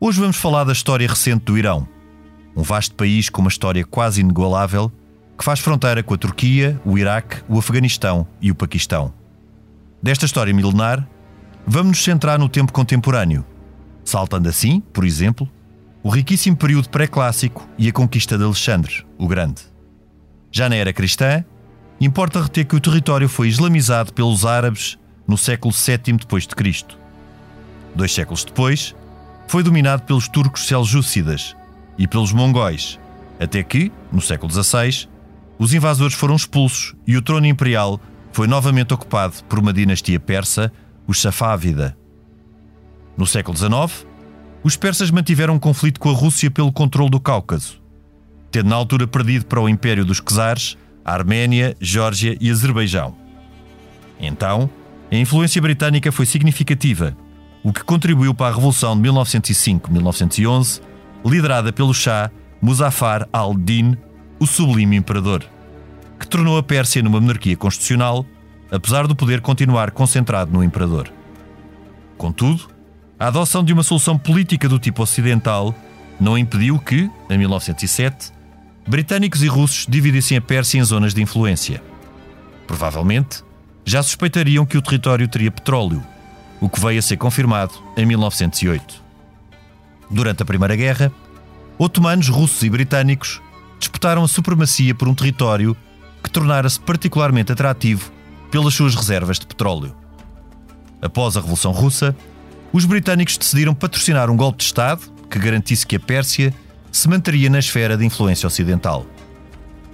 Hoje vamos falar da história recente do Irão, um vasto país com uma história quase inigualável que faz fronteira com a Turquia, o Iraque, o Afeganistão e o Paquistão. Desta história milenar, vamos nos centrar no tempo contemporâneo, saltando assim, por exemplo, o riquíssimo período pré-clássico e a conquista de Alexandre, o Grande. Já na era cristã, importa reter que o território foi islamizado pelos árabes no século VII d.C. Dois séculos depois, foi dominado pelos turcos seljúcidas e pelos mongóis, até que, no século XVI, os invasores foram expulsos e o trono imperial foi novamente ocupado por uma dinastia persa, os Safávida. No século XIX, os persas mantiveram um conflito com a Rússia pelo controle do Cáucaso, tendo na altura perdido para o Império dos Czares a Arménia, Geórgia e Azerbaijão. Então, a influência britânica foi significativa o que contribuiu para a Revolução de 1905-1911, liderada pelo Shah Muzaffar al-Din, o Sublime Imperador, que tornou a Pérsia numa monarquia constitucional, apesar do poder continuar concentrado no imperador. Contudo, a adoção de uma solução política do tipo ocidental não impediu que, em 1907, britânicos e russos dividissem a Pérsia em zonas de influência. Provavelmente, já suspeitariam que o território teria petróleo o que veio a ser confirmado em 1908. Durante a Primeira Guerra, otomanos, russos e britânicos disputaram a supremacia por um território que tornara-se particularmente atrativo pelas suas reservas de petróleo. Após a Revolução Russa, os britânicos decidiram patrocinar um golpe de Estado que garantisse que a Pérsia se manteria na esfera de influência ocidental.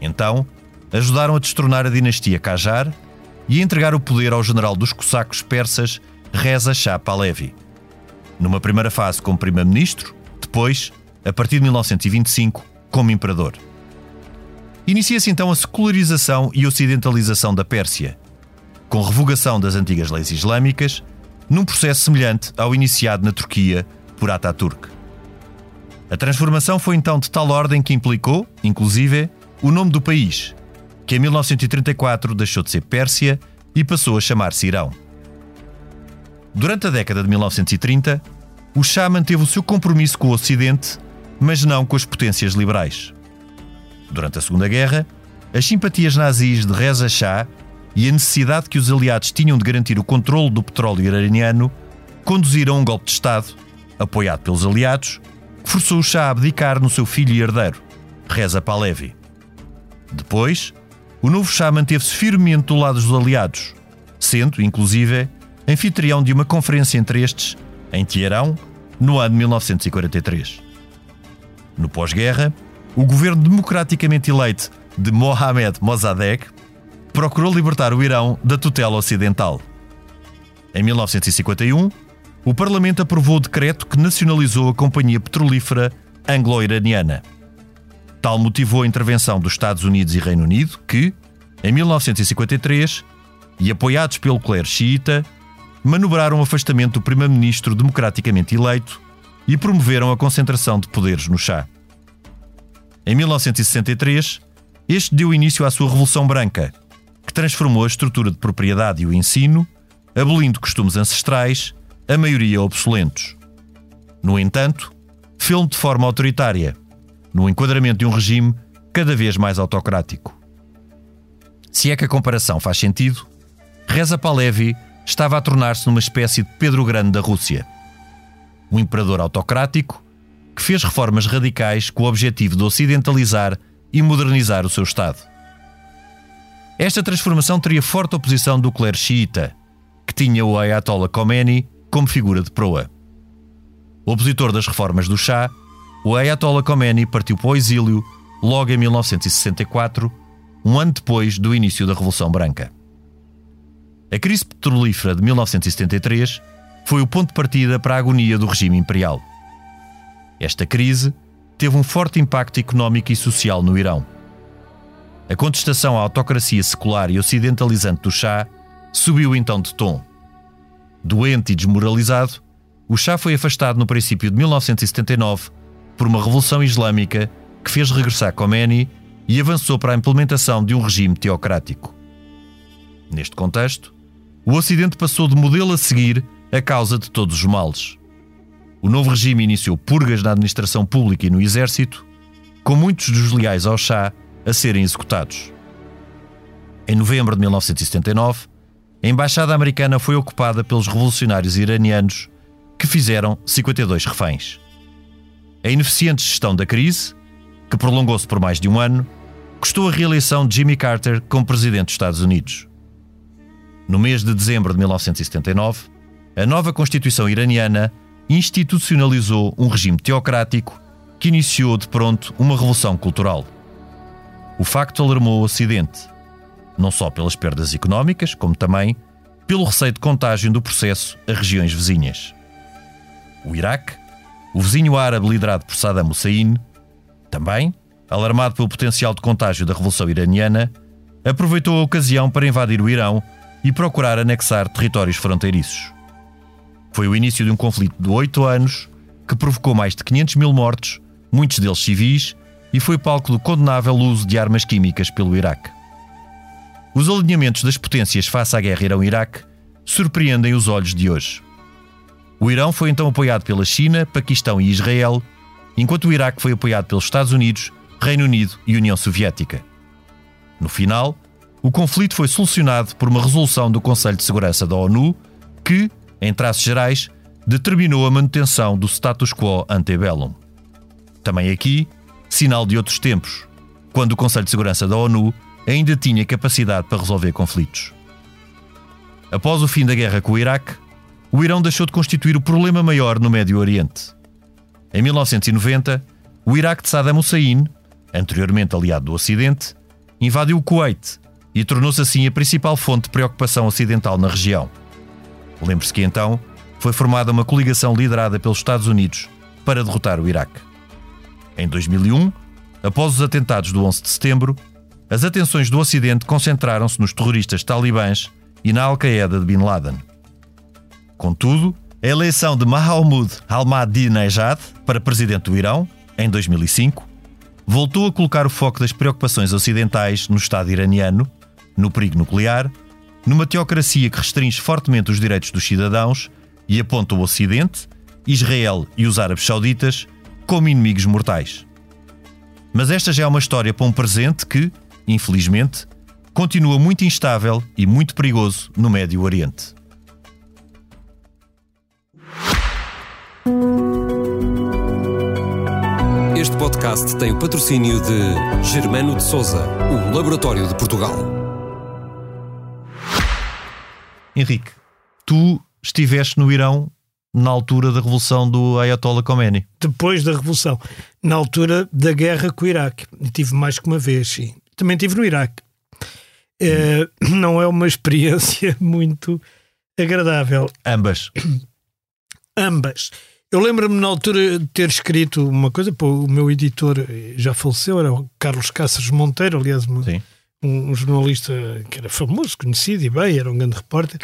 Então, ajudaram a destronar a dinastia Qajar e a entregar o poder ao general dos cossacos persas Reza Shah Pahlavi. Numa primeira fase como primeiro-ministro, depois, a partir de 1925, como imperador. Inicia-se então a secularização e ocidentalização da Pérsia, com revogação das antigas leis islâmicas, num processo semelhante ao iniciado na Turquia por Ataturk. A transformação foi então de tal ordem que implicou, inclusive, o nome do país, que em 1934 deixou de ser Pérsia e passou a chamar-se Irão. Durante a década de 1930, o Shah manteve o seu compromisso com o Ocidente, mas não com as potências liberais. Durante a Segunda Guerra, as simpatias nazis de Reza Shah e a necessidade que os aliados tinham de garantir o controle do petróleo iraniano conduziram a um golpe de Estado, apoiado pelos aliados, que forçou o Shah a abdicar no seu filho e herdeiro, Reza Pahlavi. Depois, o novo Shah manteve-se firmemente do lado dos aliados, sendo, inclusive, anfitrião de uma conferência entre estes, em Teherão, no ano de 1943. No pós-guerra, o governo democraticamente eleito de Mohamed Mossadegh procurou libertar o Irão da tutela ocidental. Em 1951, o Parlamento aprovou o decreto que nacionalizou a companhia petrolífera anglo-iraniana. Tal motivou a intervenção dos Estados Unidos e Reino Unido, que, em 1953, e apoiados pelo clero xiita, manobraram o afastamento do primeiro-ministro democraticamente eleito e promoveram a concentração de poderes no chá. Em 1963, este deu início à sua Revolução Branca, que transformou a estrutura de propriedade e o ensino, abolindo costumes ancestrais, a maioria obsolentos. No entanto, fê-lo de forma autoritária, no enquadramento de um regime cada vez mais autocrático. Se é que a comparação faz sentido, Reza Pahlavi estava a tornar-se numa espécie de Pedro Grande da Rússia. Um imperador autocrático que fez reformas radicais com o objetivo de ocidentalizar e modernizar o seu Estado. Esta transformação teria forte oposição do clero xiita, que tinha o Ayatollah Khomeini como figura de proa. Opositor das reformas do Shah, o Ayatollah Khomeini partiu para o exílio logo em 1964, um ano depois do início da Revolução Branca. A crise petrolífera de 1973 foi o ponto de partida para a agonia do regime imperial. Esta crise teve um forte impacto económico e social no Irão. A contestação à autocracia secular e ocidentalizante do Shah subiu então de tom. Doente e desmoralizado, o Shah foi afastado no princípio de 1979 por uma revolução islâmica que fez regressar Khomeini e avançou para a implementação de um regime teocrático. Neste contexto, o Ocidente passou de modelo a seguir a causa de todos os males. O novo regime iniciou purgas na administração pública e no exército, com muitos dos leais ao Shah a serem executados. Em novembro de 1979, a embaixada americana foi ocupada pelos revolucionários iranianos que fizeram 52 reféns. A ineficiente gestão da crise, que prolongou-se por mais de um ano, custou a reeleição de Jimmy Carter como presidente dos Estados Unidos. No mês de dezembro de 1979, a nova Constituição iraniana institucionalizou um regime teocrático que iniciou de pronto uma revolução cultural. O facto alarmou o Ocidente, não só pelas perdas económicas, como também pelo receio de contágio do processo a regiões vizinhas. O Iraque, o vizinho árabe liderado por Saddam Hussein, também, alarmado pelo potencial de contágio da Revolução Iraniana, aproveitou a ocasião para invadir o Irão e procurar anexar territórios fronteiriços. Foi o início de um conflito de oito anos que provocou mais de 500 mil mortos, muitos deles civis, e foi palco do condenável uso de armas químicas pelo Iraque. Os alinhamentos das potências face à guerra Irão-Iraque surpreendem os olhos de hoje. O Irão foi então apoiado pela China, Paquistão e Israel, enquanto o Iraque foi apoiado pelos Estados Unidos, Reino Unido e União Soviética. No final, o conflito foi solucionado por uma resolução do Conselho de Segurança da ONU que, em traços gerais, determinou a manutenção do status quo antebellum. Também aqui, sinal de outros tempos, quando o Conselho de Segurança da ONU ainda tinha capacidade para resolver conflitos. Após o fim da guerra com o Iraque, o Irão deixou de constituir o problema maior no Médio Oriente. Em 1990, o Iraque de Saddam Hussein, anteriormente aliado do Ocidente, invadiu o Kuwait e tornou-se assim a principal fonte de preocupação ocidental na região. Lembre-se que então foi formada uma coligação liderada pelos Estados Unidos para derrotar o Iraque. Em 2001, após os atentados do 11 de setembro, as atenções do Ocidente concentraram-se nos terroristas talibãs e na Al-Qaeda de Bin Laden. Contudo, a eleição de Mahmoud Ahmadinejad para presidente do Irão, em 2005, voltou a colocar o foco das preocupações ocidentais no Estado iraniano, no perigo nuclear, numa teocracia que restringe fortemente os direitos dos cidadãos e aponta o Ocidente, Israel e os árabes sauditas como inimigos mortais. Mas esta já é uma história para um presente que, infelizmente, continua muito instável e muito perigoso no Médio Oriente. Este podcast tem o patrocínio de Germano de Souza, o Laboratório de Portugal. Henrique, tu estiveste no Irão na altura da revolução do Ayatollah Khomeini. Depois da revolução, na altura da guerra com o Iraque. Tive mais que uma vez, sim. Também tive no Iraque. É, não é uma experiência muito agradável. Ambas. Ambas. Eu lembro-me na altura de ter escrito uma coisa, pô, o meu editor já faleceu, era o Carlos Cáceres Monteiro, aliás, um, um, jornalista que era famoso, conhecido e bem, era um grande repórter,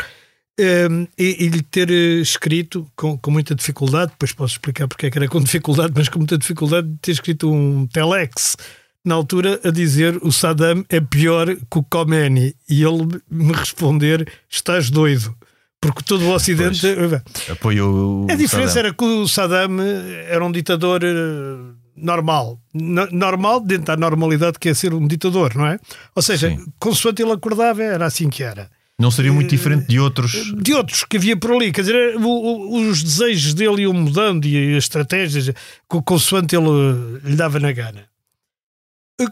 um, e, e lhe ter escrito com, com muita dificuldade, depois posso explicar porque é que era com dificuldade, mas com muita dificuldade, de ter escrito um telex na altura a dizer o Saddam é pior que o Khomeini e ele me responder estás doido porque todo o Ocidente apoiou. A diferença Saddam. era que o Saddam era um ditador eh, normal, normal dentro da normalidade que é ser um ditador, não é? Ou seja, Sim. consoante ele acordava, era assim que era. Não seria muito diferente de outros. De outros que havia por ali. Quer dizer, os desejos dele iam mudando e as estratégias, consoante ele lhe dava na gana.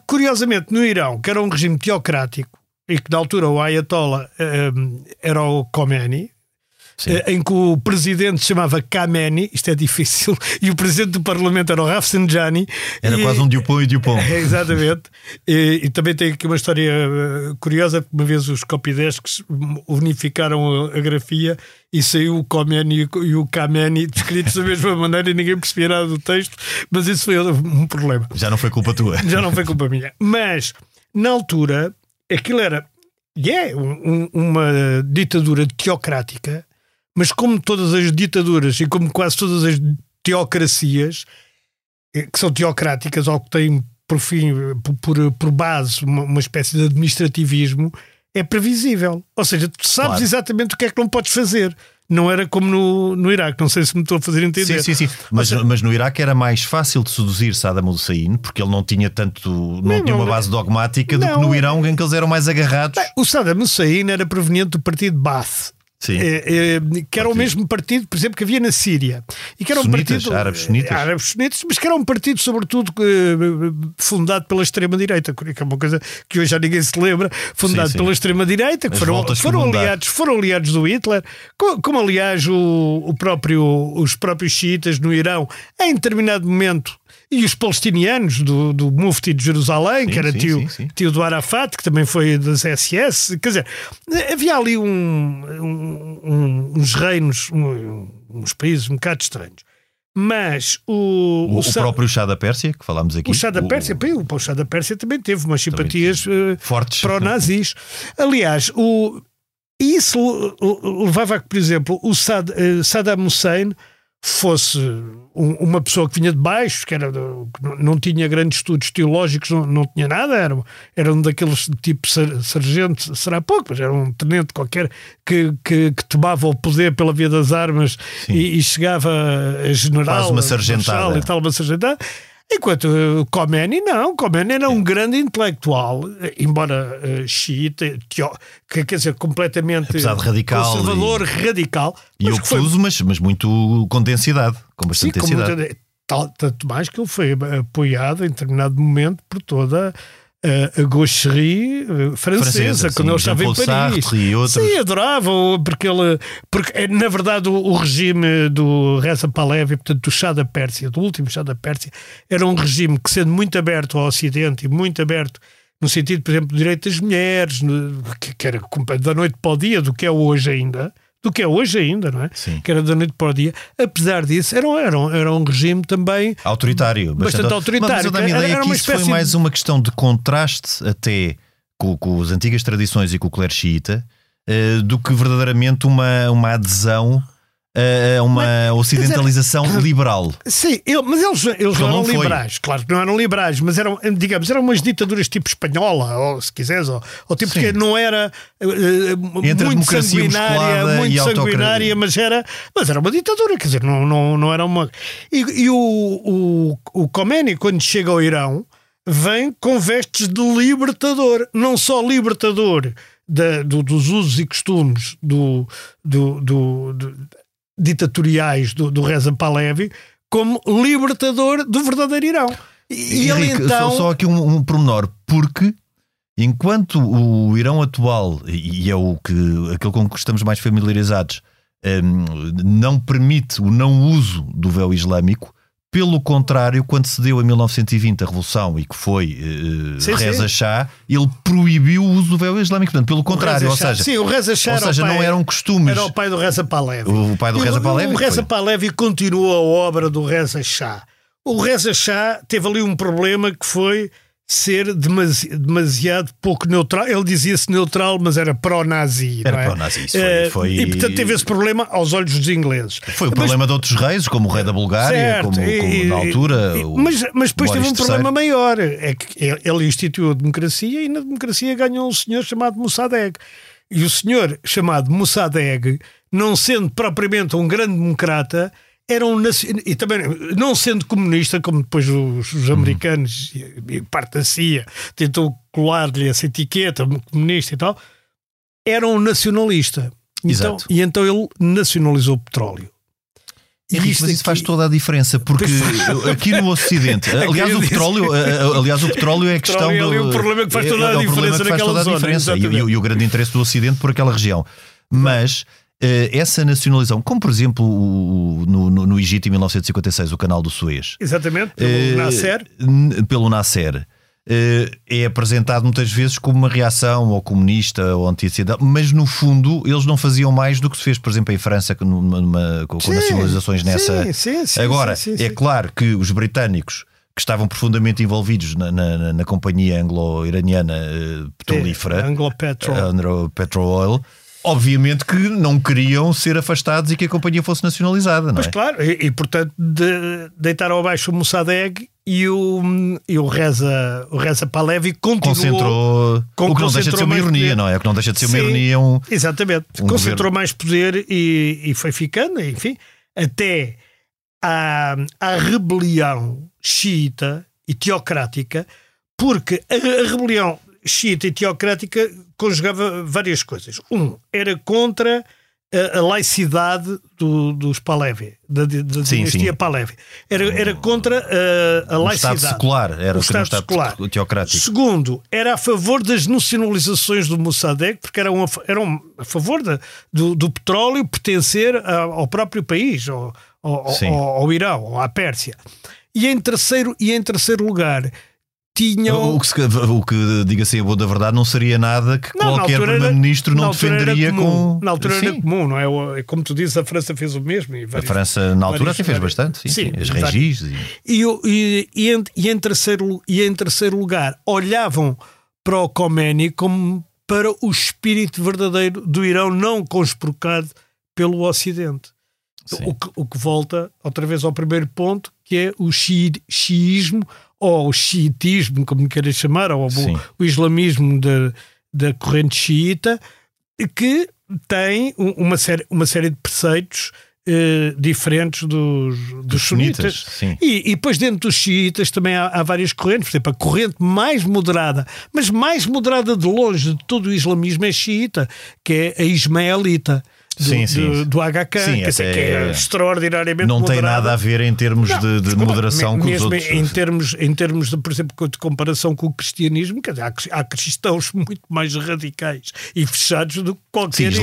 Curiosamente, no Irão, que era um regime teocrático, e que na altura o Ayatollah um, era o Khomeini, eh, em que o presidente se chamava Khamenei, isto é difícil, e o presidente do parlamento era o Rafsanjani. Era e, quase um Dupont e Dupont. Exatamente. E, e, também tem aqui uma história eh, curiosa, porque uma vez os copydesks unificaram a, a grafia e saiu o Khomeini e o Khamenei descritos da mesma maneira e ninguém percebia nada do texto, mas isso foi um problema. Já não foi culpa tua. Já não foi culpa minha. Mas, na altura, aquilo era e é um, uma ditadura teocrática, mas como todas as ditaduras e como quase todas as teocracias, eh, que são teocráticas ou que têm por fim, por, por base, uma, uma espécie de administrativismo, é previsível. Ou seja, tu sabes claro. exatamente o que é que não podes fazer. Não era como no, no Iraque, não sei se me estou a fazer entender. Sim, sim, sim. Mas, seja, mas no Iraque era mais fácil de seduzir Saddam Hussein, porque ele não tinha tanto, não, não tinha uma base dogmática não, do que no Irão, em que eles eram mais agarrados. o Saddam Hussein era proveniente do partido Baath. É, é, que era o mesmo partido, por exemplo, que havia na Síria. E que era um sunitas, partido. Árabes sunitas. Árabes sunitas, mas que era um partido, sobretudo, fundado pela extrema-direita, que é uma coisa que hoje já ninguém se lembra, fundado sim, sim. pela extrema-direita, que foram, foram, aliados, foram aliados do Hitler, como, como aliás o, o próprio, os próprios xiitas no Irão, em determinado momento e os palestinianos do, do Mufti de Jerusalém, sim, que era sim, tio, sim, tio do Arafat, que também foi das SS. Quer dizer, havia ali um, um, um, uns reinos, uns países um bocado estranhos. Mas o. O, o, o próprio chá da Pérsia, que falámos aqui. O chá da Pérsia, o, o chá da Pérsia também teve umas simpatias uh, fortes pró-nazis. Aliás, o, isso levava a que, por exemplo, o Sad, uh, Saddam Hussein fosse um, uma pessoa que vinha de baixo, que era não tinha grandes estudos teológicos, não, não tinha nada, era, era um daqueles tipo sargento, será pouco, mas era um tenente qualquer que, que, que tomava o poder pela via das armas e, e, chegava a general, uma sargentada. e tal, uma sargentada. Enquanto uh, Khomeini, não. Khomeini era um grande intelectual, embora uh, xiita, que quer dizer, completamente radical conservador, e, radical. E obtuso, foi... mas, mas muito com densidade, com bastante Sim, densidade. Com tanto mais que ele foi apoiado em determinado momento por toda a gaucherie eh, francesa, francesa quando ele estava em Paris. E outros. Sim, adorava, porque ele, porque é, na verdade o, o regime do Reza Pahlavi, portanto do chá da Pérsia, do último chá da Pérsia, era um regime que sendo muito aberto ao Ocidente e muito aberto no sentido, por exemplo, do direito das mulheres, que, que era da noite para o dia, do que é hoje ainda, do que é hoje ainda, não é? Sim. Que era da noite para o dia. Apesar disso, era, era, era um regime também autoritário, bastante, bastante autoritário. Mas eu dá-me ideia que isso foi mais uma questão de contraste até com, com as antigas tradições e com o clero xiita, uh, do que verdadeiramente uma, uma adesão a uma mas, ocidentalização dizer, liberal. Sim, eu, mas eles, eles não eram foi. liberais, claro que não eram liberais, mas eram, digamos, eram umas ditaduras tipo espanhola, ou se quiseres, ou, ou tipo Sim. que não era uh, Entre muito sanguinária, muito sanguinária, mas era, mas era uma ditadura, quer dizer, não, não, não era uma. E, e o, o, o Khomeini, quando chega ao Irão, vem com vestes de libertador, não só libertador. Da, do, dos usos e costumes do, do, do ditatoriais do, do Reza Pahlavi como libertador do verdadeiro Irão. E, e Henrique, ele então. Só, só aqui um, um pormenor, porque enquanto o Irão atual, e é o que, aquele com que estamos mais familiarizados, um, não permite o não uso do véu islâmico, pelo contrário, quando se deu em 1920 a Revolução e que foi uh, sim, Reza sim. Shah, ele proibiu o uso do véu islâmico. Portanto, pelo contrário, ou seja, sim, o Reza Shah ou seja, pai, não eram costumes. Era o pai do Reza Pahlavi. O pai do Reza Pahlavi. O, o Reza Pahlavi continuou a obra do Reza Shah. O Reza Shah teve ali um problema que foi ser demasi demasiado pouco neutral. Ele dizia-se neutral, mas era pró-nazi. Era é? pró-nazi. Foi, uh, foi... E portanto teve esse problema aos olhos dos ingleses. Foi o mas... problema de outros reis, como o rei da Bulgária, certo, como, como na altura. E, mas, mas depois teve um problema maior: é que ele instituiu a democracia e na democracia ganhou um senhor chamado Mossadegh. E o senhor chamado Mossadegh, não sendo propriamente um grande democrata, era um e também não sendo comunista, como depois os, os americanos uhum. e, parte da CIA tentou colar-lhe essa etiqueta comunista e tal, era um nacionalista. Então, e então ele nacionalizou o petróleo. Henrique, mas isso faz toda a diferença, porque aqui no Ocidente, aliás, o petróleo, aliás, o petróleo é a questão do. É o problema que faz toda a é, diferença, é faz toda a diferença e, e, o grande interesse do Ocidente por aquela região. Mas essa nacionalização, como por exemplo o, no, no, no, Egito em 1956, o canal do Suez. Exatamente, pelo uh, Nasser. Pelo Nasser. Uh, é apresentado muitas vezes como uma reação ou comunista ou anti-cidade, mas no fundo eles não faziam mais do que se fez, por exemplo, em França numa, numa, com, sim, nacionalizações nessa. Sim, sim, Agora, é claro que os britânicos que estavam profundamente envolvidos na, na, na companhia anglo-iraniana uh, petrolífera, é. Anglo Oil, obviamente que não queriam ser afastados e que a companhia fosse nacionalizada, não pois é? claro, e, e portanto de, deitaram abaixo o Mossadegh e o, e o Reza, o Reza Pahlavi continuou... Concentrou, o que não deixa de ser uma ironia, poder. não é? O que não deixa de ser uma ironia um... Exatamente, um concentrou governo. mais poder e, e foi ficando, enfim, até à, à rebelião xiita e teocrática, porque a, a rebelião xiita e teocrática conjugava várias coisas. Um, era contra a, a laicidade do, dos Pahlavi, da, da sim, dinastia sim. Era, era contra a, a laicidade. Estado secular, era o, Estado, estado secular. teocrático. Segundo, era a favor das nacionalizações do Mossadegh, porque eram a, eram a favor de, do, do petróleo pertencer ao próprio país, ao, ao, ao, ao Irão, ou à Pérsia. E em terceiro, e em terceiro lugar, tinham. O que, o que diga-se a boa da verdade, não seria nada que não, qualquer primeiro-ministro não defenderia com. Na altura sim. era comum, não é? Como tu dizes, a França fez o mesmo. A França, na altura, até fez bastante, sim. sim, sim as regis. E, e, e, em, e, em terceiro, e em terceiro lugar, olhavam para o Khomeini como para o espírito verdadeiro do Irão, não conspurcado pelo Ocidente. O que, o que, volta outra vez ao primeiro ponto, que é o xiismo ou o xiitismo, como queiras chamar, ou o, o, islamismo da, da corrente xiita, que tem uma série, uma série de preceitos eh, diferentes dos, dos, dos sunitas. E, e, depois dentro dos xiitas também há, há, várias correntes. Por exemplo, a corrente mais moderada, mas mais moderada de longe de todo o islamismo é xiita, que é a ismaelita do, sim, sim. do, do HK, sim, que, é, que é extraordinariamente Não tem nada a ver em termos não, de, de desculpa, moderação com os outros. Em termos, em termos de, por exemplo, de comparação com o cristianismo, quer dizer, há, há cristãos muito mais radicais e fechados do que qualquer sim,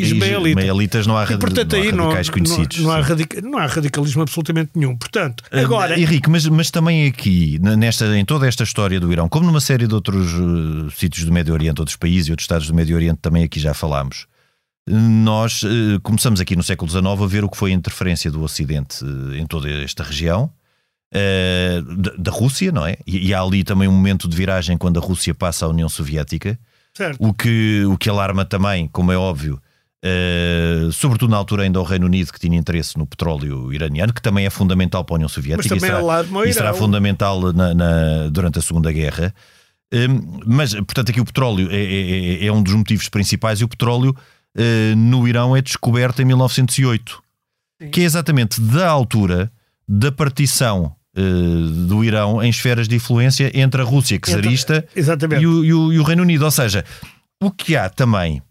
ismaelitas. não há, e, portanto, não há radicais não, conhecidos. Não, há radica, não há radicalismo absolutamente nenhum. Portanto, ah, agora... Henrique, mas, mas também aqui, nesta, em toda esta história do Irão, como numa série de outros uh, sítios do Médio Oriente, outros países e outros estados do Médio Oriente, também aqui já falámos, nós eh, começamos aqui no século XIX a ver o que foi a interferência do Ocidente eh, em toda esta região. Uh, da, da, Rússia, não é? E, e, há ali também um momento de viragem quando a Rússia passa à União Soviética, certo. O, que, o que alarma também, como é óbvio, uh, sobretudo na altura ainda o Reino Unido que tinha interesse no petróleo iraniano, que também é fundamental para a União Soviética e será, e será fundamental na, na, durante a Segunda Guerra. Mas, portanto, aqui o petróleo é, é, é um dos motivos principais e o petróleo uh, no Irão é descoberta em 1908, Sim. que é exatamente da altura da partição uh, do Irão em esferas de influência entre a Rússia czarista e, o, e, o, e o Reino Unido. Ou seja, o que há também,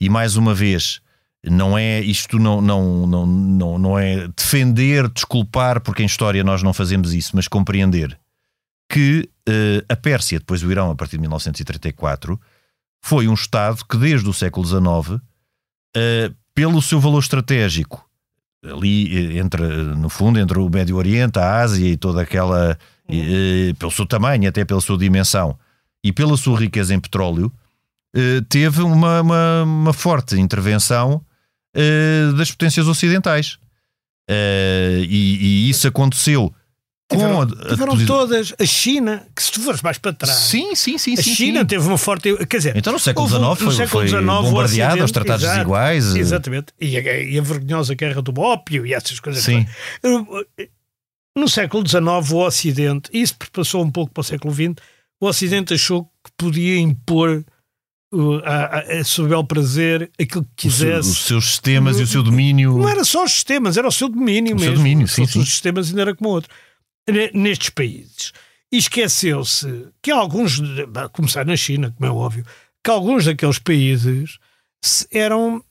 e mais uma vez, não é isto não, não, não, não, não é defender, desculpar, porque em história nós não fazemos isso, mas compreender que uh, a Pérsia, depois do Irão, a partir de 1934, foi um Estado que desde o século XIX uh, pelo seu valor estratégico, ali eh, entre, no fundo, entre o Médio Oriente, a Ásia e toda aquela, uh, pelo seu tamanho, até pela sua dimensão, e pela sua riqueza em petróleo, uh, teve uma, uma, uma, forte intervenção das potências ocidentais. E, e, isso aconteceu Tiveram, tiveram todas. A China, que se tu fores mais para trás. Sim, sim, sim. A sim, China sim. teve uma forte. Quer dizer, então no século XIX foi, século foi bombardeado aos tratados exato, desiguais. Exatamente. E a, e a, vergonhosa guerra do ópio e essas coisas. Sim. No século XIX, o Ocidente, isso passou um pouco para o século XX, o Ocidente achou que podia impor a, a, a seu bel prazer aquilo que quisesse. os seus sistemas e o seu domínio. Não era só os sistemas, era o seu domínio o mesmo. Seu domínio, sim, sim. Os sistemas ainda era como outro nestes países. E esqueceu-se que alguns, a começar na China, como é óbvio, que alguns daqueles países eram,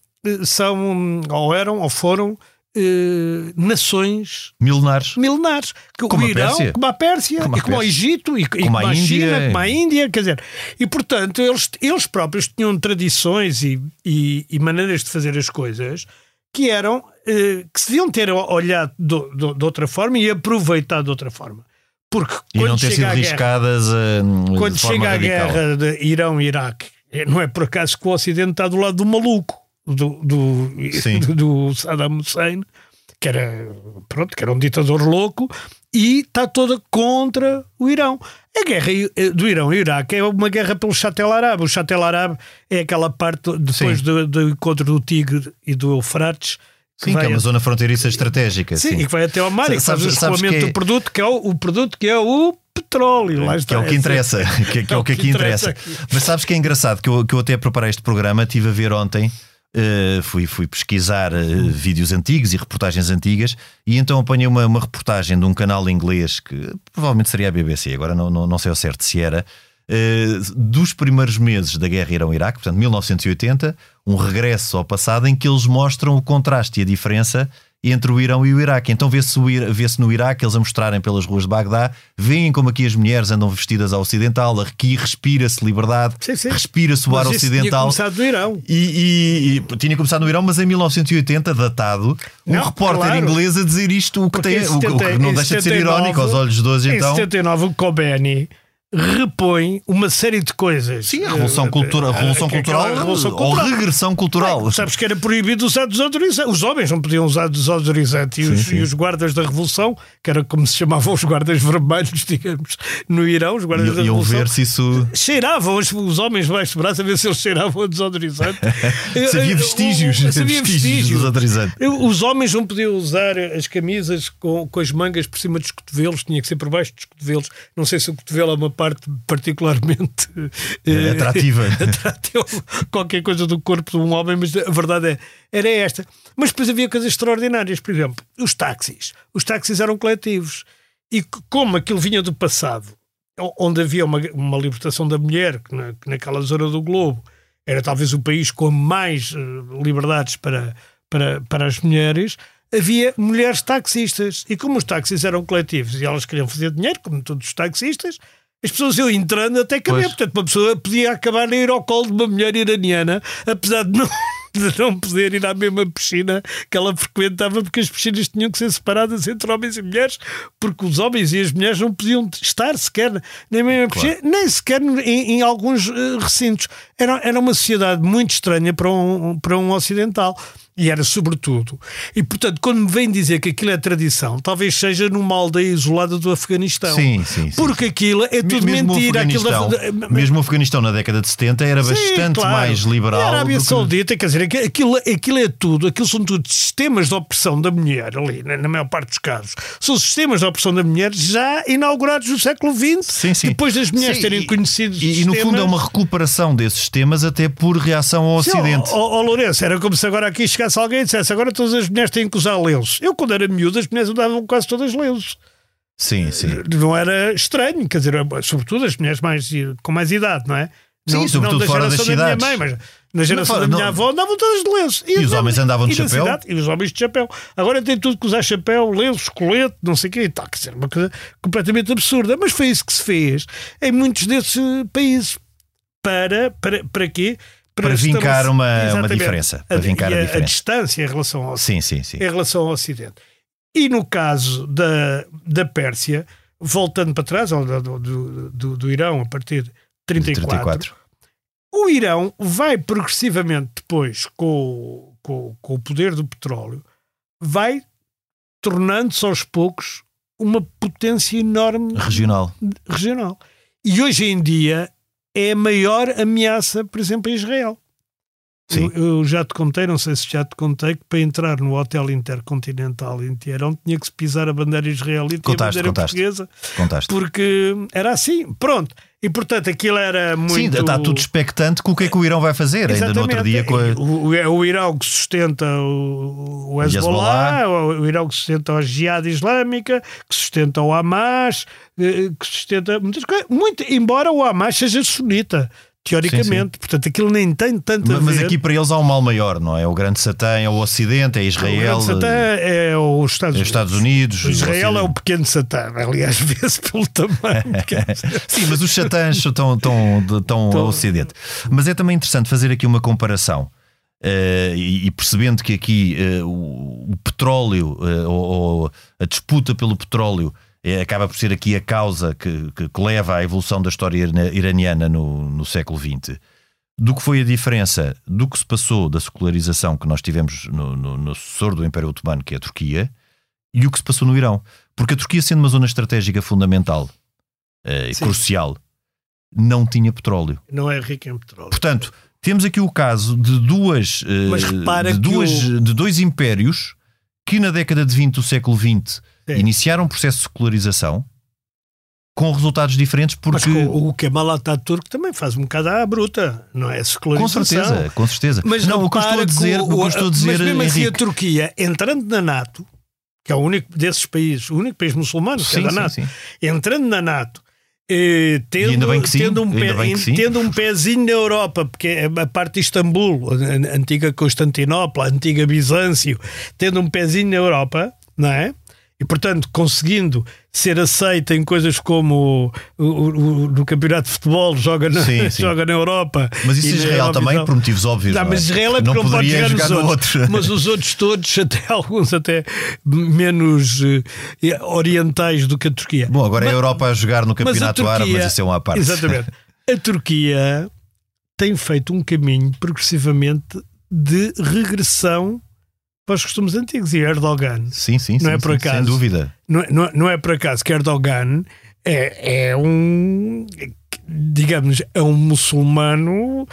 são, ou eram, ou foram eh, nações Milenares. milenares. Que Como o a Irão, Pérsia. como a Pérsia, Como a e como o. Egito, e, e como, a a, China, Índia. como a Índia, quer dizer. E portanto, eles, eles próprios tinham tradições e, e, e maneiras de fazer as coisas que eram eh, que se deviam ter olhado do- do- de outra forma e aproveitado de outra forma. Porque E quando não ter sido arriscadas uh, quando chega a guerra de Irão-Iraque, eh, não é por acaso que o Ocidente está do lado do maluco, do, do, do, do Saddam Hussein, que era, pronto, que era um ditador louco, e está toda contra o Irão. A guerra eh, do Irão e Iraque é uma guerra pelo Chatel Árabe. O Chatel Árabe é aquela parte depois do, do encontro do Tigre e do Eufrates. Sim, que é uma zona fronteiriça estratégica. Sim, sim. e que vai até ao mar e que faz o Sabes- sabes escoamento que é- do produto, que é o, o produto que é o petróleo. Lá que está. é o que interessa, que, que é o que aqui interessa. aqui. Mas sabes que é engraçado que eu, que eu até preparei este programa, estive a ver ontem, eh, fui, fui pesquisar eh, vídeos antigos e reportagens antigas, e então apanhei uma, uma reportagem de um canal inglês que provavelmente seria a BBC, agora não, não, não sei ao certo se era. Eh, dos primeiros meses da guerra Irão-Iraque, portanto 1980, um regresso ao passado em que eles mostram o contraste e a diferença entre o Irão e o Iraque. Então vê-se vê-se no Iraque eles a mostrarem pelas ruas de Bagdá, veem como aqui as mulheres andam vestidas ao ocidental, aqui respira-se liberdade, respira-se o ar isso tinha ocidental. começado no Irão. E, e- e tinha começado no Irão, mas em 1980, datado, um Não, repórter claro. inglês a dizer isto, o que, Porque tem, em o, que- o que 70 não deixa de ser 79, irónico aos olhos de hoje, então. Em 79, o Khomeini repõe uma série de coisas. Sim, a revolução, Eh, cultura, a revolução aquela cultural, revolução ou cultural. regressão cultural. Sabes que era proibido usar desodorizante. Os homens não podiam usar desodorizante. E os, sim. e os guardas da Revolução, que era como se chamavam os guardas vermelhos, digamos, no Irão, os guardas da Revolução. ver se isso. Cheiravam os, os homens debaixo do braço a ver se eles cheiravam a desodorizante. Se havia vestígios, Se havia vestígios de desodorizante. Os homens não podiam usar as camisas com, com as mangas por cima dos cotovelos, tinha que ser por baixo dos cotovelos. Não sei se o cotovelo é uma parte particularmente eh, Atrativa. atrativa, qualquer coisa do corpo de um homem, mas a verdade é, era esta. Mas depois havia coisas extraordinárias, por exemplo, os táxis. Os táxis eram coletivos. E como aquilo vinha do passado, onde havia uma, uma libertação da mulher, que, na- que naquela zona do globo era talvez o país com mais eh, liberdades para, para, para as mulheres, havia mulheres taxistas. E como os táxis eram coletivos e elas queriam fazer dinheiro, como todos os taxistas, as pessoas iam entrando até caber. Pois. Portanto, uma pessoa podia acabar a ir ao colo de uma mulher iraniana, apesar de não, de não poder ir à mesma piscina que ela frequentava, porque as piscinas tinham que ser separadas entre homens e mulheres, porque os homens e as mulheres não podiam estar sequer na mesma piscina, nem sequer em, em alguns eh, recintos. Era, era uma sociedade muito estranha para um, para um ocidental. E era sobretudo. E portanto, quando me vem dizer que aquilo é tradição, talvez seja numa aldeia isolada do Afeganistão. Sim, sim, sim. Porque aquilo é tudo mesmo, mentira. Aquilo Afeganistão, da- mesmo o Afeganistão na década de 70 era Sim, bastante claro. mais liberal. E a Arábia do que- Saudita, quer dizer, aqu- aquilo, aquilo é tudo, aquilo são tudo sistemas de opressão da mulher, ali, na, na maior parte dos casos. São sistemas de opressão da mulher já inaugurados no século XX, Sim, sim. depois das mulheres Sim, terem e- conhecido E, e, no fundo é uma recuperação desses sistemas até por reação ao Sim, Ocidente. Ó ó, ó, Lourenço, era como se agora aqui chegasse alguém e dissesse agora todas as mulheres têm que usar lenços. Eu, quando era miúdo, as mulheres usavam quase todas lenços. Sim, sim. Não era estranho, quer dizer, sobretudo as mulheres mais, com mais idade, não é? Sim, não, sobretudo não da fora geração das da minha cidades. mãe, mas na geração fora- da minha não- avó andavam todas de lenço. E os homens andavam de e chapéu? cidade, e os homens de chapéu. Agora tem tudo que usar chapéu, lenços, colete, não sei o quê e tal. Quer dizer, uma coisa completamente absurda. Mas foi isso que se fez em muitos desses eh, países. Para, para, para quê? Para vincar estabelecer- uma- uma diferença, para vincar a e diferença. distância em relação ao Sim, sim, sim. em relação ao Ocidente. E no caso da, da Pérsia, voltando para trás, ou do, do, do, do Irão, a partir de 34, 34. o Irão vai progressivamente depois, com, o- com, com o poder do petróleo, vai tornando-se aos poucos uma potência enorme Regional. regional. E hoje em dia é a maior ameaça, por exemplo, a Israel. Sim. Eu, eu já te contei, não sei se já te contei, que para entrar no Hotel Intercontinental em Teherão tinha que se pisar a bandeira israelita e a Contaste, bandeira contaste. portuguesa, Contaste. porque era assim, pronto. E portanto aquilo era muito. Sim, está tudo expectante com o que é que o Irão vai fazer. Ainda no outro dia com a... o, é o Irão que sustenta o, o Hezbollah, Hezbollah. o, o Irão que sustenta a Jihad Islâmica, que sustenta o Hamas, eh, que sustenta muitas coisas. Muito, embora o Hamas seja sunita. Teoricamente. Sim, sim. Portanto, aquilo nem tem tanto a Mas, mas aqui para eles há um mal maior, não é? O grande Satã é o Ocidente, é o Israel, grande Satã é os Estados é os Estados Unidos. O Israel o é o pequeno Satã, aliás, vê-se pelo tamanho. Sim, mas os satãs estão, estão, estão ao Ocidente. Mas é também interessante fazer aqui uma comparação. eh, e, e percebendo que aqui eh, o, o petróleo eh, ou, ou a disputa pelo petróleo acaba por ser aqui a causa que, que- que leva à evolução da história iraniana no, no século XX, do que foi a diferença do que se passou da secularização que nós tivemos no, no, no sucessor do Império Otomano, que é a Turquia, e o que se passou no Irão. Porque a Turquia, sendo uma zona estratégica fundamental eh, e Sim. crucial, não tinha petróleo. Não é rico em petróleo. Portanto, temos aqui o caso de duas, eh, de, duas o- de dois impérios que na década de 20 do século XX Sim. iniciaram um processo de secularização com resultados diferentes Mas porque com o Kemal Atatürk também faz um bocado à bruta, não é? com Secularização. certeza, com certeza. Mas não, o que eu estou a dizer, o que eu estou a dizer, mas mesmo assim a Henrique, Turquia entrando na NATO, que é o único desses países, o único país muçulmano que é Sim, da sim, NATO, sim. entrando na NATO, eh, tendo, sim, tendo, um pé- sim. tendo um pezinho na Europa, porque é a parte de Istambul, a antiga Constantinopla, a antiga Bizâncio, tendo um pezinho na Europa, não é? E portanto conseguindo ser aceita em coisas como o, o- o- no campeonato de futebol joga na, Sim, sim. joga na Europa. Mas isso Israel também, por motivos óbvios. Não, não é? mas Israel é não porque não, pode poderia jogar, jogar nos no outros. outro. Mas os outros todos, até alguns até menos eh, orientais do que a Turquia. Bom, agora é a Europa a jogar no Mas campeonato árabe, Turquia- mas isso é uma parte. Exatamente. A Turquia tem feito um caminho progressivamente de regressão para os costumes antigos. E Erdogan, Sim, sim, Não sim, é por acaso. Sem dúvida. não é, não é- não é por acaso que Erdogan é, é um. Digamos, é um muçulmano.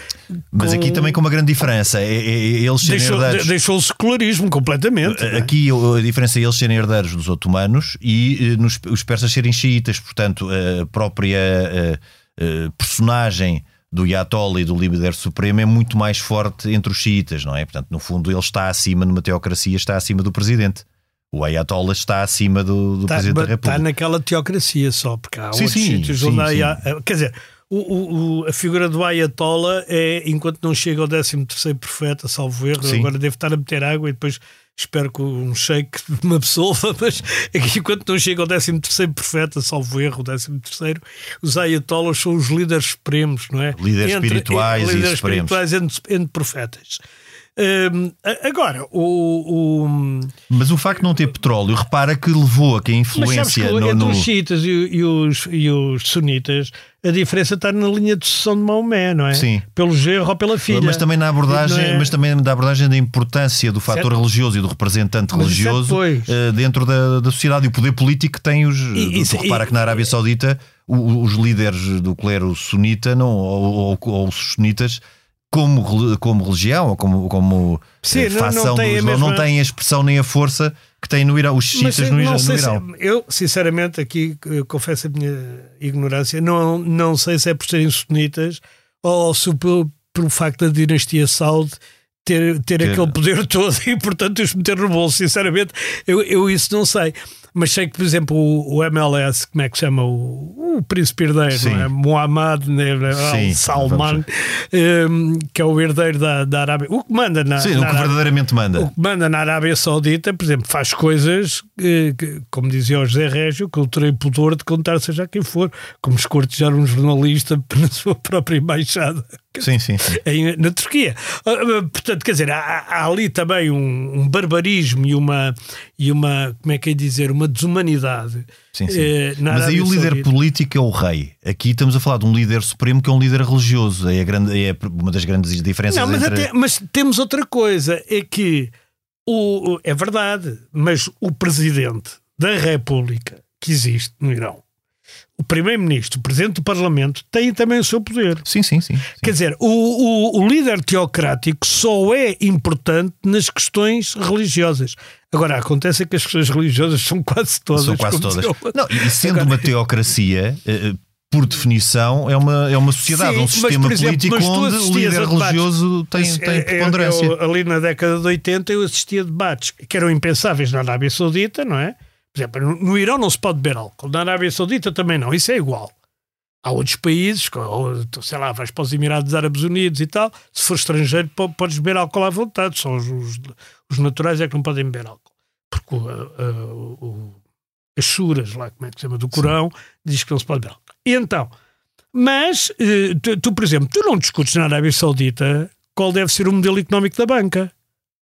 Mas com- aqui também com uma grande diferença. É, é- é eles serem Deixou, herdeiros. de- deixou o secularismo completamente. não é? Aqui a diferença é eles serem herdeiros dos otomanos e eh, nos- os persas serem xiitas, portanto, a própria eh, eh, personagem do Ayatollah e do líder supremo é muito mais forte entre os xiitas, não é? Portanto, no fundo, ele está acima, numa teocracia, está acima do presidente. O Ayatollah está acima do, do Está, presidente da está República. naquela teocracia só, porque há Sim, outros sim, sítios sim, onde sim. há- Quer dizer, o, o- a figura do Ayatollah é enquanto não chega ao 13 profeta, salvo erro, agora deve estar a meter água e depois espero que um shake me absolva, mas enquanto não chega ao 13 profeta, salvo erro, o 13 os Ayatollahs são os líderes supremos, não é? Líderes espirituais e líderes supremos. espirituais entre, entre profetas. A- agora, o- o Mas o facto de não ter petróleo, repara que levou a que a influência que no, entre no- os xiitas e, e os, e os sunitas, a diferença está na linha de sucessão de Maomé, não é? Sim. Pelo genro ou pela filha. Mas também na abordagem, é? mas também da abordagem da importância do fator Certo. religioso e do representante Mas é religioso eh, dentro da, da sociedade e o poder político que tem os. E- isso- tu repara que na Arábia Saudita os líderes do clero sunita não, ou, ou- ou os sunitas. Como, como religião ou como, como Sim, eh, não- não facção tem do Islão, mesma- não têm a expressão nem a força que têm no Irão, os Mas xiitas no, no se- Irão. eu, sinceramente, aqui eh, confesso a minha ignorância, não, não sei se é por serem sunitas ou se por, por facto da dinastia Saud ter, ter Ter- aquele poder todo e, portanto, os meter no bolso. Sinceramente, eu, eu isso não sei. Mas sei que, por exemplo, o, o MLS, como é que chama? O, o príncipe herdeiro, Sim. não é? Mohammad né, Sim, Al Salman, vamos eh, que é o herdeiro da, da Arábia. O que manda na, Sim, na o que Arábia- verdadeiramente manda. o que manda na Arábia Saudita, por exemplo, faz coisas que, que, como dizia o José Régio, que eu terei pudor de contar seja quem for, como escortejar um jornalista na sua própria embaixada Sim, sim, sim. em- na Turquia. Ah, ah, Portanto, quer dizer, há, há ali também um, um barbarismo e uma, e uma, como é que é dizer, uma desumanidade. Sim, sim. eh, Mas aí o líder Saudita. político é o rei. Aqui estamos a falar de um líder supremo que é um líder religioso. É, grande, é uma das grandes diferenças Não, mas, entre. até- mas temos outra coisa, é que o- é verdade, mas o presidente da República que existe no Irão, o primeiro-ministro, o presidente do Parlamento, tem também o seu poder. Sim, sim, sim. sim. Quer dizer, o, o- o líder teocrático só é importante nas questões religiosas. Agora, acontece que as questões religiosas são quase todas. São quase todas. Não, e sendo Agora- uma teocracia, eh, eh, por definição, é uma, é uma sociedade, Sim, um mas, sistema por exemplo, político mas onde o líder religioso tem, Mas, tem é, é, preponderância. eu, ali na década de 80 eu assistia a debates que eram impensáveis na Arábia Saudita, não é? Por exemplo, no, Irão não se pode beber álcool, na Arábia Saudita também não, isso é igual. há outros países, sei lá, vais para os Emirados Árabes Unidos e tal, se for estrangeiro podes beber álcool à vontade, só os, os, os naturais é que não podem beber álcool. Porque o, o, as suras, lá como é que se chama, do Corão, Sim. diz que não se pode beber álcool. E então, mas eh, tu, tu, por exemplo, tu não discutes na Arábia Saudita qual deve ser o modelo económico da banca.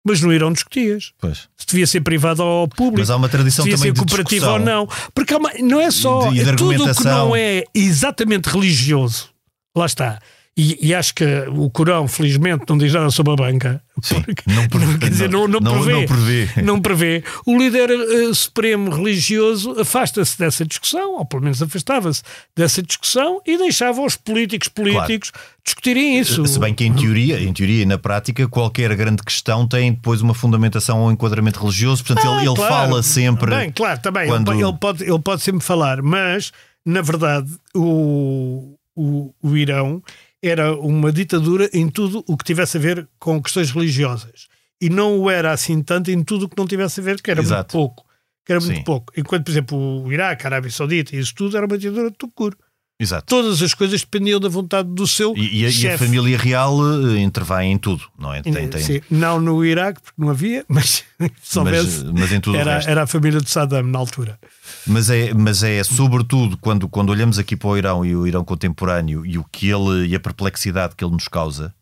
Mas no Irão discutias. Pois. Se devia ser privado ou público. Mas há uma tradição se também devia ser cooperativo ou não. Porque uma, não é só. De, de é tudo o que não é exatamente religioso. Lá está. E, e, acho que o Corão, felizmente, não diz nada sobre a banca. Sim, não, prevê, não, quer dizer, não, não, não, prevê, não, prevê. Não prevê. O líder uh, supremo religioso afasta-se dessa discussão, ou pelo menos afastava-se dessa discussão e deixava os políticos políticos claro. discutirem isso. Se bem que em teoria, em teoria e na prática, qualquer grande questão tem depois uma fundamentação ou enquadramento religioso, portanto ah, ele, ele claro. fala sempre. Bem, claro, também. Quando... Ele, pode, ele pode sempre falar, mas na verdade o, o, o Irão era uma ditadura em tudo o que tivesse a ver com questões religiosas. E não o era assim tanto em tudo o que não tivesse a ver, que era Exato. muito pouco. Que era Sim. muito pouco. Enquanto, por exemplo, o Iraque, a Arábia Saudita e isso tudo era uma ditadura de Tucur. Exato. Todas as coisas dependiam da vontade do seu e, e, a, e a, família real uh, intervém em tudo, não é? Tem, tem... Sim, não no Iraque, porque não havia, mas se houvesse, mas, mas em tudo era, era a família de Saddam na altura. Mas é, mas é sobretudo quando, quando olhamos aqui para o Irão e o Irão contemporâneo e o que ele e a perplexidade que ele nos causa,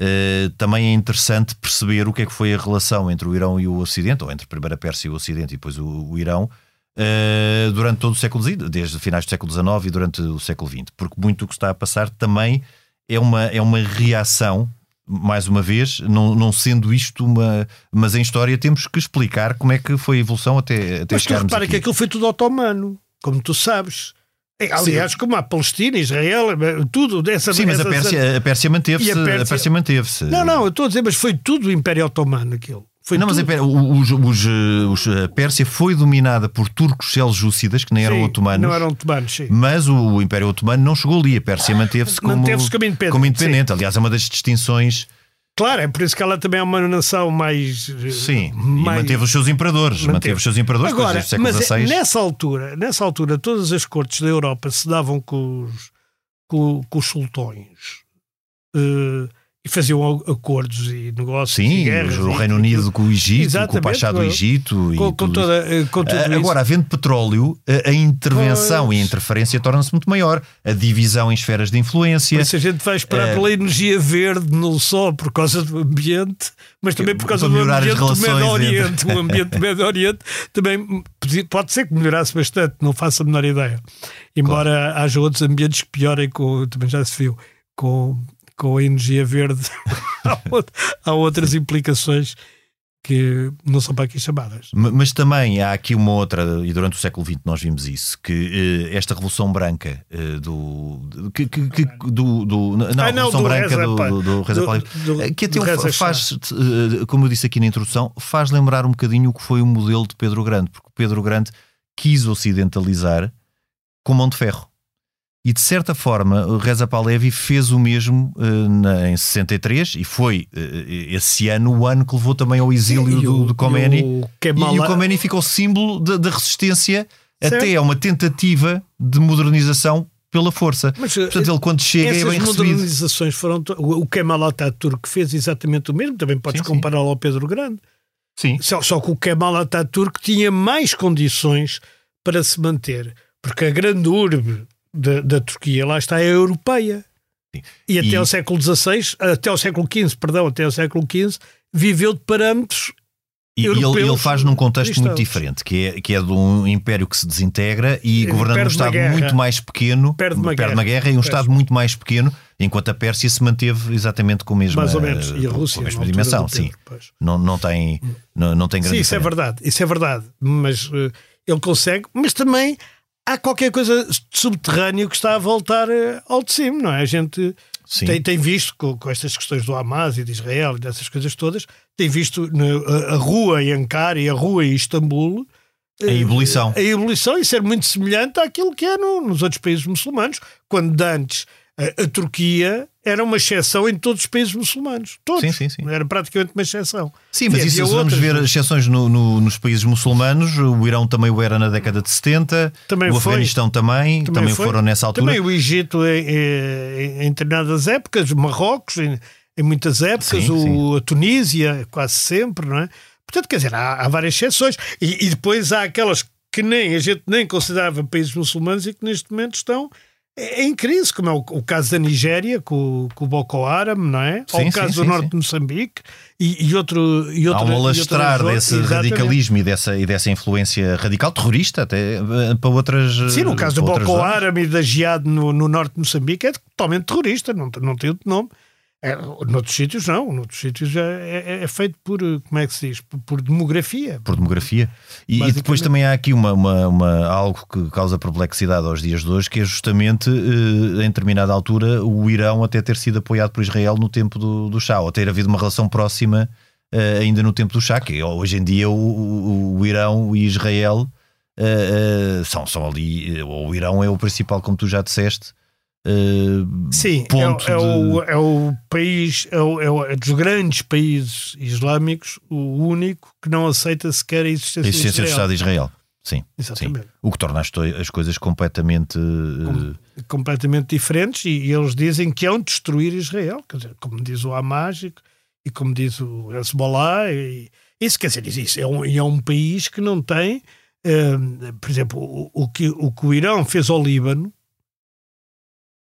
uh, também é interessante perceber o que é que foi a relação entre o Irão e o Ocidente, ou entre a primeira Pérsia e o Ocidente e depois o, o Irão uh, durante todo o século XX, desde finais do século XIX e durante o século XX, porque muito o que está a passar também é uma, é uma reação mais uma vez, não, não sendo isto uma. Mas em história temos que explicar como é que foi a evolução até, até mas. Mas repara aqui. que aquilo foi tudo otomano, como tu sabes. É, aliás, Sim. como a Palestina, Israel, tudo dessa Sim, mas a Pérsia, a Pérsia manteve-se. A Pérsia... Pérsia manteve-se. Não, não, eu estou a dizer, mas foi tudo o Império Otomano aquilo. Foi não, mas os, os, os, a Pérsia foi dominada por turcos seljúcidas, que nem sim, eram otomanos. Não eram otomanos, sim. Mas o Império Otomano não chegou ali. A Pérsia manteve-se como, manteve como independente. Como independente. Aliás, é uma das distinções. Claro, é por isso que ela também é uma nação mais. Sim, mais... e manteve os seus imperadores. Manteve, manteve os seus imperadores Agora, desde o século mas XVI. nessa altura, nessa altura, todas as cortes da Europa se davam com os, com, com os sultões. Uh, e faziam acordos e negócios. Sim, e guerras, o Reino Unido com o Egito, com o Pachá do Egito. Com, com, toda, eh, com tudo Agora, havendo petróleo, a, a intervenção pois. e a interferência torna-se muito maior. A divisão em esferas de influência. Mas se a gente vai esperar é... pela energia verde, não só por causa do ambiente, mas também por causa do ambiente do Médio Oriente. Entre... O ambiente do Médio Oriente também pode ser que melhorasse bastante, não faço a menor ideia. Embora claro. haja outros ambientes que piorem, com, também já se viu, com com a energia verde há outras implicações que não são para aqui chamadas. Mas também há aqui uma outra, e durante o século XX nós vimos isso, que uh, esta Revolução Branca uh, do, que, que, que, do, do. Não, ah, não Revolução do Branca Reza, do, do, Reza do, do, que até faz, uh, como eu disse aqui na introdução, faz lembrar um bocadinho o que foi o modelo de Pedro Grande, porque Pedro Grande quis ocidentalizar com mão de ferro. E de certa forma, o Reza Pahlavi fez o mesmo uh, na, em 63 e foi uh, esse ano o ano que levou também ao exílio do, do Khomeini. E o, e o Khomeini ficou símbolo da resistência certo. até a uma tentativa de modernização pela força. Mas, Portanto, ele quando chega é bem recebido. modernizações foram. O Kemal Atatürk fez exatamente o mesmo, também podes compará-lo ao Pedro Grande. Sim. Só, só que o Kemal Atatürk tinha mais condições para se manter, porque a grande urbe da, da Turquia, lá está, é europeia. Sim. E até e... ao século XVI, até ao século XV, perdão, até ao século XV, viveu de parâmetros e ele, ele, faz num contexto cristãos. muito diferente, que é, que é de um império que se desintegra e é, governando um Estado muito mais pequeno, perde uma, perde uma guerra, e um Estado muito mais pequeno, enquanto a Pérsia se manteve exatamente com a mesma, mais ou menos. E a Rússia, com a mesma dimensão. sim. Não, não, tem, não, não tem grande Sim, isso é verdade, isso é verdade. Mas uh, ele consegue, mas também há qualquer coisa subterrâneo que está a voltar eh, ao de cima, não é? A gente tem, tem, visto com, com, estas questões do Hamas e de Israel e dessas coisas todas, tem visto a, a, rua em Ankara e a rua em Istambul. A ebulição. A, a ebulição e ser muito semelhante àquilo que é no, nos outros países muçulmanos, quando antes a, a Turquia era uma exceção em todos os países muçulmanos. Todos. Sim, sim, sim. Era praticamente uma exceção. Sim, mas Havia isso, vamos outras, ver mas- exceções no- no- nos países muçulmanos, o Irão também o era na década de 70, Também o foi. Afeganistão também, também, foi. foram nessa altura. Também o Egito em, em, em determinadas épocas, o Marrocos em, em muitas épocas, Sim, o, a Tunísia quase sempre, não é? Portanto, quer dizer, há, há várias exceções. E, e depois há aquelas que nem a gente nem considerava países muçulmanos e que neste momento estão em crise, como é o, o caso da Nigéria com, o- com o Boko Haram, não é? Ou Sim, o caso sim, do sim, norte de Moçambique e, e outro e outra, Há um alastrar desse Exatamente. radicalismo e dessa, e dessa influência radical, terrourista, até eh, para outras. Sim, no caso do Boko. Haram e da Jihad no, no norte de Moçambique é totalmente terrorista, não, não tem outro nome. É, noutros sítios não, noutros sítios é, é- é feito por, eh, como é que se diz, por, por demografia. por demografia. E, e depois também há aqui uma, uma- uma- algo que causa perplexidade aos dias de hoje, que é justamente eh, em determinada altura o Irão até ter sido apoiado por Israel no tempo do, do Shah, ou ter havido uma relação próxima eh, ainda no tempo do Shah, que hoje em dia o, o- o Irão e Israel eh, eh, são, são ali, eh, o Irão é o principal, como tu já disseste. Sim, é, é de- o, é o país, é, o, é, o- é dos grandes países islâmicos, o único que não aceita sequer a existência, a existência do Estado Israel. de Israel. Sim, sim. Exatamente. O que torna as, as coisas completamente. eh, completamente diferentes e, e eles dizem que hão de destruir Israel, quer dizer, como diz o Hamas e, e como diz o Hezbollah. E, isso quer dizer, isso é um, é um país que não tem, eh, por exemplo, o, o que, o que o Irão fez ao Líbano.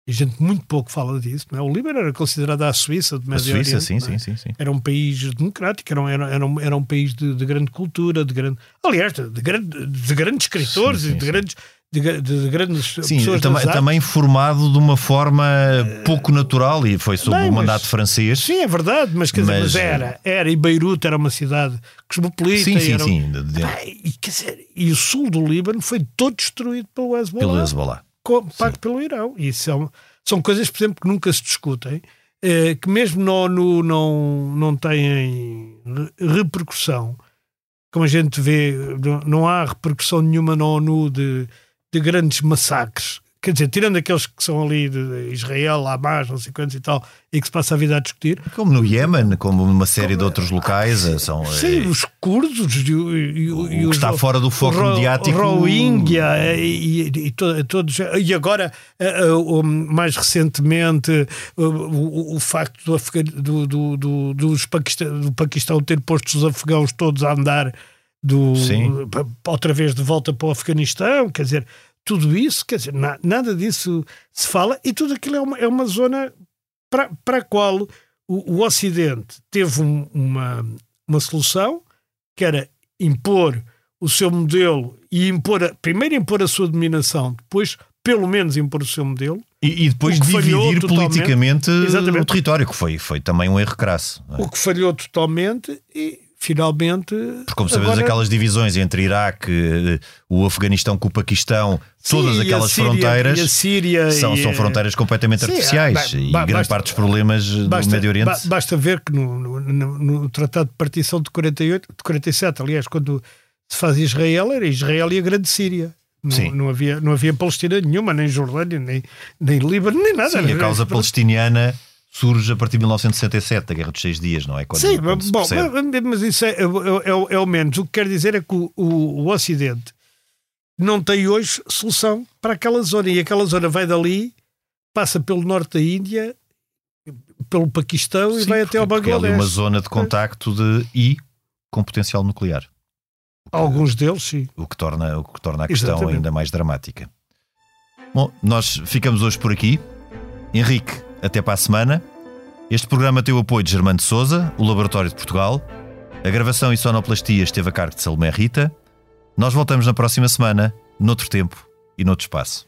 E a gente muito pouco fala disso, não é? O Líbano era considerado a Suíça do a Médio Suíça, Oriente, sim, é? sim, sim, sim. Era um país democrático, era um, era, era um, era um país de, de grande cultura, de grande. Aliás, de, de, grande, de grandes escritores Sim, e sim, de sim. grandes. De, de grandes Sim, pessoas artes. também formado de uma forma pouco natural e foi sob o mas- mandato francês. Sim, é verdade, mas quer dizer, Mas, mas era, era, e Beirute era uma cidade cosmopolita. sim, sim. era- sim, de- de- Ah, e, quer dizer, e o sul do Líbano foi todo destruído pelo Hezbollah, pelo Hezbollah. Pago pelo Irão. E são, são coisas, por exemplo, que nunca se discutem, eh, que mesmo na ONU não, não têm re- repercussão. Como a gente vê, não- não há repercussão nenhuma na ONU de, de grandes massacres. Quer dizer, tirando aqueles que são ali de Israel, Hamas, não sei quantos e tal, e que se passa a vida a discutir, Como no Iémen, como numa série de outros locais. eh, São, Sim, eh, os curdos e, o- e o- e o que está ro- fora do foco ro- mediático- Rohingya eh, e, e- to- todos. E agora, mais recentemente, o, o- facto do, do, do, do, dos Paquistão, do Paquistão ter posto os afegãos todos a andar do, Sim. outra vez de volta para o Afeganistão, quer dizer, tudo isso, quer dizer, na- nada disso se fala e tudo aquilo é uma, é uma zona para, para a qual o, o Ocidente teve um- uma, uma solução que era impor o seu modelo e impor, a- primeiro impor a sua dominação, depois pelo menos impor o seu modelo, E, e depois dividir politicamente Exatamente. o território, que foi, foi também um erro crasso. é? o que falhou totalmente e finalmente. Porque, como sabemos, agora- aquelas divisões entre Iraque, eh, o Afeganistão com o Paquistão, todas Sim, a aquelas Síria- fronteiras e a Síria são, e- são fronteiras completamente Sim, artificiais ah, e grande basta- parte dos problemas do Basta, Médio Oriente. ba- basta ver que no, no- no- no Tratado de Partição de 48, de 47, aliás, quando se faz Israel, era Israel e a Grande Síria. Não, não, havia, não havia Palestina nenhuma, nem Jordânia, nem, nem Líbano, nem nada. Sim, a causa palestiniana surge a partir de 1967, a Guerra dos Seis Dias, não é? Quando, Sim, quando bom, mas, isso é, é, é- é o menos. O que quer dizer é que o, o- o Ocidente não tem hoje solução para aquela zona. E aquela zona vai dali, passa pelo norte da Índia, pelo Paquistão e Sim, vai até ao é ali Bangladesh. uma zona de contacto de I com potencial nuclear, Alguns deles, sim. o que torna, o que torna a questão Exatamente. ainda mais dramática. Bom, nós ficamos hoje por aqui. Henrique, até para a semana. Este programa tem o apoio de Germano de Souza, o Laboratório de Portugal. A gravação e sonoplastia esteve a cargo de Salomé Rita. Nós voltamos na próxima semana, noutro tempo e noutro espaço.